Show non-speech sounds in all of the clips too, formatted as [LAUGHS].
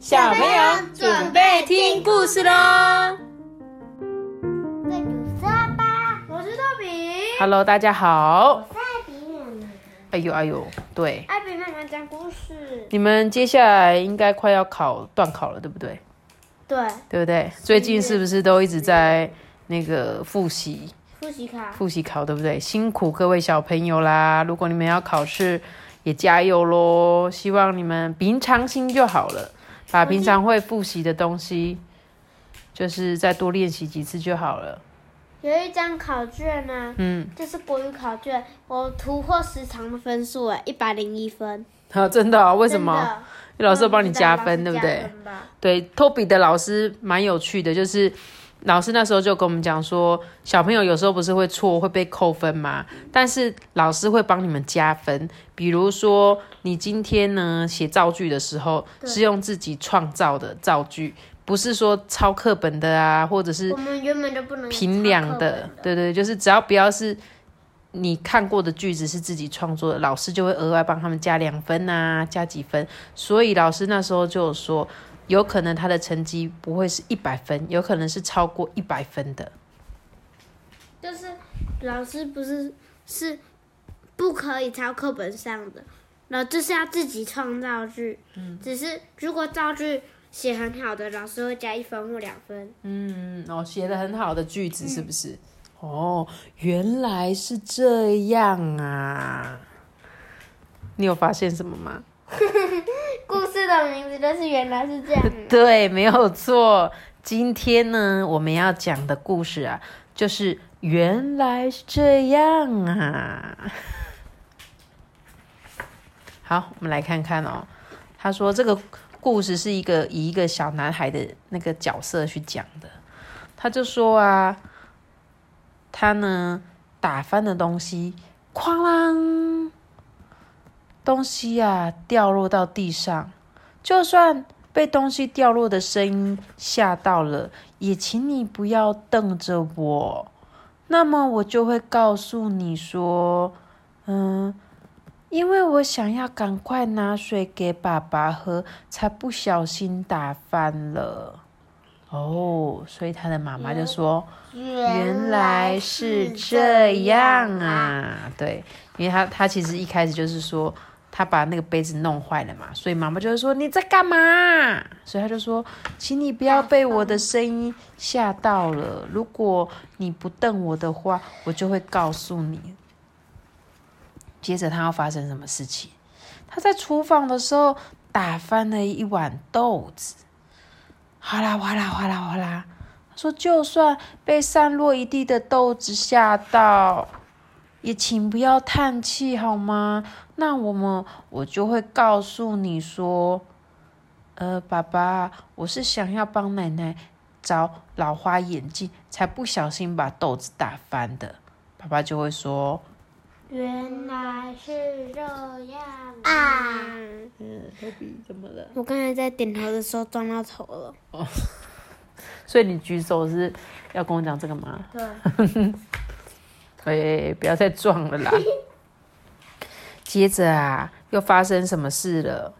小朋友准备听故事喽这就是阿爸，我是豆比。！Hello，大家好。我是艾比妈妈。哎呦哎呦，对，艾比妈妈讲故事。你们接下来应该快要考段考了，对不对？对，对不对？最近是不是都一直在那个复习复习考。复习考，对不对？辛苦各位小朋友啦！如果你们要考试，也加油喽！希望你们平常心就好了，把平常会复习的东西，就是再多练习几次就好了。有一张考卷呢、嗯，就是国语考卷，我突破时长的分数哎，一百零一分。好，[LAUGHS] 真的、哦？为什么？老师有帮你加分，对不对？对，托比的老师蛮有趣的，就是老师那时候就跟我们讲说，小朋友有时候不是会错会被扣分吗？但是老师会帮你们加分，比如说你今天呢写造句的时候是用自己创造的造句，不是说抄课本的啊，或者是我们原本就不能评抄课量的本，对对，就是只要不要是你看过的句子是自己创作的，老师就会额外帮他们加两分啊，加几分。所以老师那时候就有说，有可能他的成绩不会是一百分，有可能是超过一百分的。就是老师不是是不可以抄课本上的，然后就是要自己创造句。嗯，只是如果造句写很好的，老师会加一分或两分。嗯，哦，写的很好的句子是不是？哦，原来是这样啊！你有发现什么吗？[LAUGHS] 的名字就是原来是这样。[LAUGHS] 对，没有错。今天呢，我们要讲的故事啊，就是原来是这样啊。[LAUGHS] 好，我们来看看哦。他说这个故事是一个以一个小男孩的那个角色去讲的。他就说啊，他呢打翻的东西，哐啷，东西啊掉落到地上。就算被东西掉落的声音吓到了，也请你不要瞪着我。那么我就会告诉你说，嗯，因为我想要赶快拿水给爸爸喝，才不小心打翻了。哦，所以他的妈妈就说：“原来是这样啊！”对，因为他他其实一开始就是说他把那个杯子弄坏了嘛，所以妈妈就会说你在干嘛？所以他就说，请你不要被我的声音吓到了。如果你不瞪我的话，我就会告诉你。接着他要发生什么事情？他在厨房的时候打翻了一碗豆子，哗啦哗啦哗啦哗啦。他说，就算被散落一地的豆子吓到，也请不要叹气好吗？那我们我就会告诉你说，呃，爸爸，我是想要帮奶奶找老花眼镜，才不小心把豆子打翻的。爸爸就会说，原来是这样啊嗯，托比怎么了？我刚才在点头的时候撞到头了。哦 [LAUGHS] 所以你举手是要跟我讲这个吗？对，[LAUGHS] 哎，不要再撞了啦！[LAUGHS] 接着啊，又发生什么事了？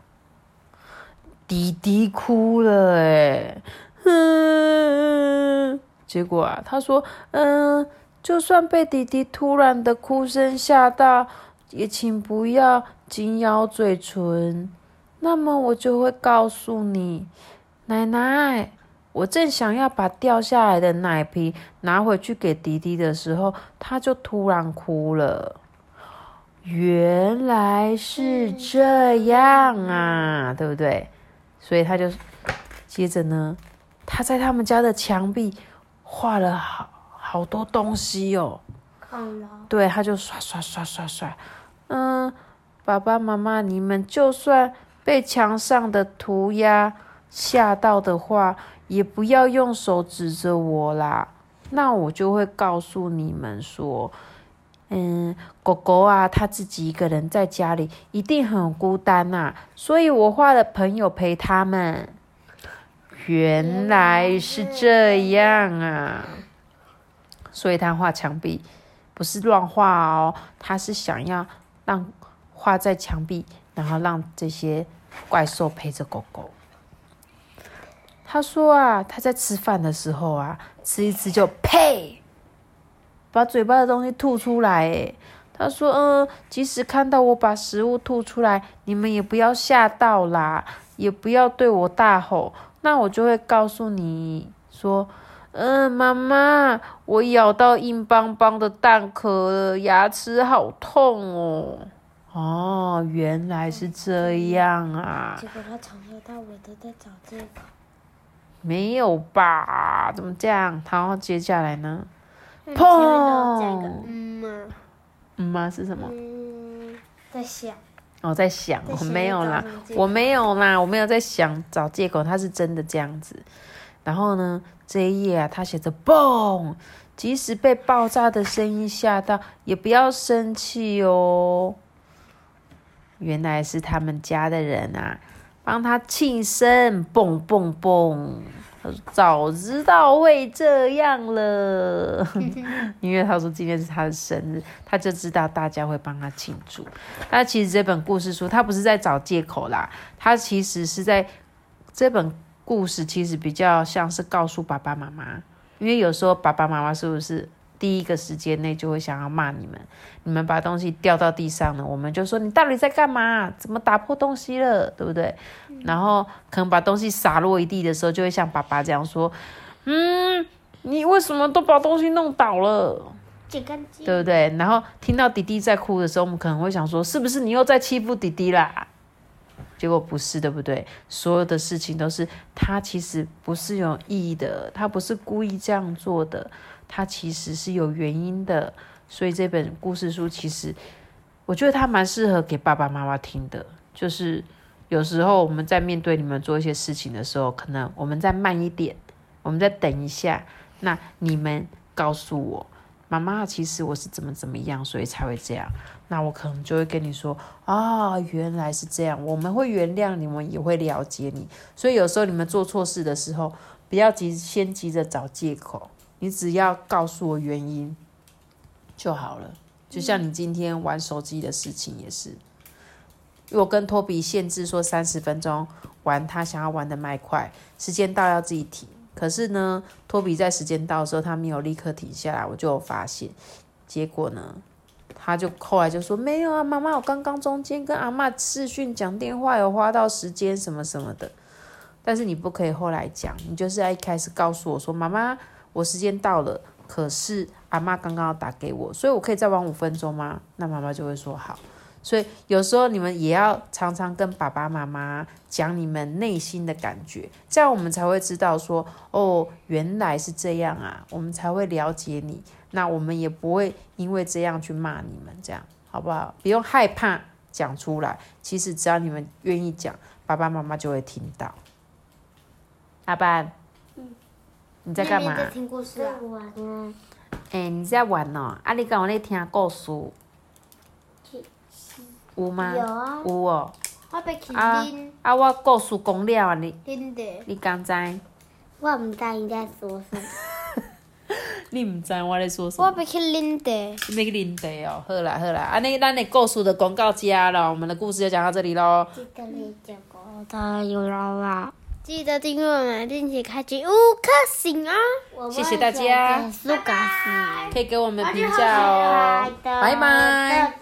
弟弟哭了，哎，嗯，结果啊，他说，嗯，就算被弟弟突然的哭声吓到，也请不要紧咬嘴唇。那么我就会告诉你，奶奶，我正想要把掉下来的奶瓶拿回去给弟弟的时候，他就突然哭了。原来是这样啊，对不对？所以他就接着呢，他在他们家的墙壁画了好好多东西哦。对，他就刷刷刷刷刷，嗯，爸爸妈妈，你们就算被墙上的涂鸦吓到的话，也不要用手指着我啦。那我就会告诉你们说，嗯，狗狗啊，它自己一个人在家里一定很孤单呐、所以我画了朋友陪他们。原来是这样啊，所以他画墙壁不是乱画哦，他是想要让画在墙壁，然后让这些怪兽陪着狗狗。他说啊，他在吃饭的时候啊，吃一吃就呸，把嘴巴的东西吐出来。诶，他说，嗯、即使看到我把食物吐出来，你们也不要吓到啦，也不要对我大吼，那我就会告诉你说，嗯，妈妈，我咬到硬邦邦的蛋壳了，牙齿好痛哦。哦，原来是这样啊。结果他从头到尾都在找借口。没有吧？怎么这样？然后接下来呢？那你前面都有加一个嗯嘛，嗯吗？是什么？嗯，在想，我、在想，我没有啦我没有啦，我没有在想找借口，他是真的这样子。然后呢，这一页啊，他写着“嘣”，即使被爆炸的声音吓到，也不要生气哦。原来是他们家的人啊，帮他庆生，蹦蹦蹦。他说：“早知道会这样了，[LAUGHS] 因为他说今天是他的生日，他就知道大家会帮他庆祝。那其实这本故事书，他不是在找借口啦，他其实是在这本故事其实比较像是告诉爸爸妈妈，因为有时候爸爸妈妈是不是第一个时间内就会想要骂你们，你们把东西掉到地上了，我们就说你到底在干嘛？怎么打破东西了？对不对？然后可能把东西洒落一地的时候，就会像爸爸这样说：“嗯，你为什么都把东西弄倒了？”对不对？然后听到弟弟在哭的时候，我们可能会想说，是不是你又在欺负弟弟啦？结果不是，对不对？所有的事情都是他其实不是有意义的，他不是故意这样做的，他其实是有原因的。所以这本故事书其实，我觉得它蛮适合给爸爸妈妈听的。就是有时候我们在面对你们做一些事情的时候，可能我们再慢一点，我们再等一下，那你们告诉我。妈妈，其实我是怎么怎么样，所以才会这样。那我可能就会跟你说啊，原来是这样。我们会原谅你们，也会了解你。所以有时候你们做错事的时候，不要急，先急着找借口，你只要告诉我原因就好了。就像你今天玩手机的事情也是，我跟托比限制说三十分钟玩他想要玩的麦块，时间到要自己停。可是呢，托比在时间到的时候，他没有立刻停下来，我就有发现。结果呢，他就后来就说没有啊，妈妈，我刚刚中间跟阿嬷视讯讲电话，有花到时间什么什么的。但是你不可以后来讲，你就是要一开始告诉我说，妈妈，我时间到了，可是阿妈刚刚要打给我，所以我可以再玩五分钟吗？那妈妈就会说好。所以有时候你们也要常常跟爸爸妈妈讲你们内心的感觉，这样我们才会知道说，哦，原来是这样啊，我们才会了解你。那我们也不会因为这样去骂你们，这样好不好？不用害怕讲出来，其实只要你们愿意讲，爸爸妈妈就会听到。阿班，你在干嘛？在听故事啊？嗯，哎、你在玩哦？啊，你敢有在听故事？有吗？有啊，有哦。我要去啊拎啊，我故事讲了啊，你。你敢知？我唔知你在说什么。[LAUGHS] 你唔知我在说什我要去拎的。你要去啉茶哦。好啦好啦，安尼咱的故事的广告家了，我们的故事就讲到这里喽。记得你讲过的有了啦。记得订阅我们，并且开启五颗星啊！谢谢大家，苏格斯。可以给我们评价哦，拜拜。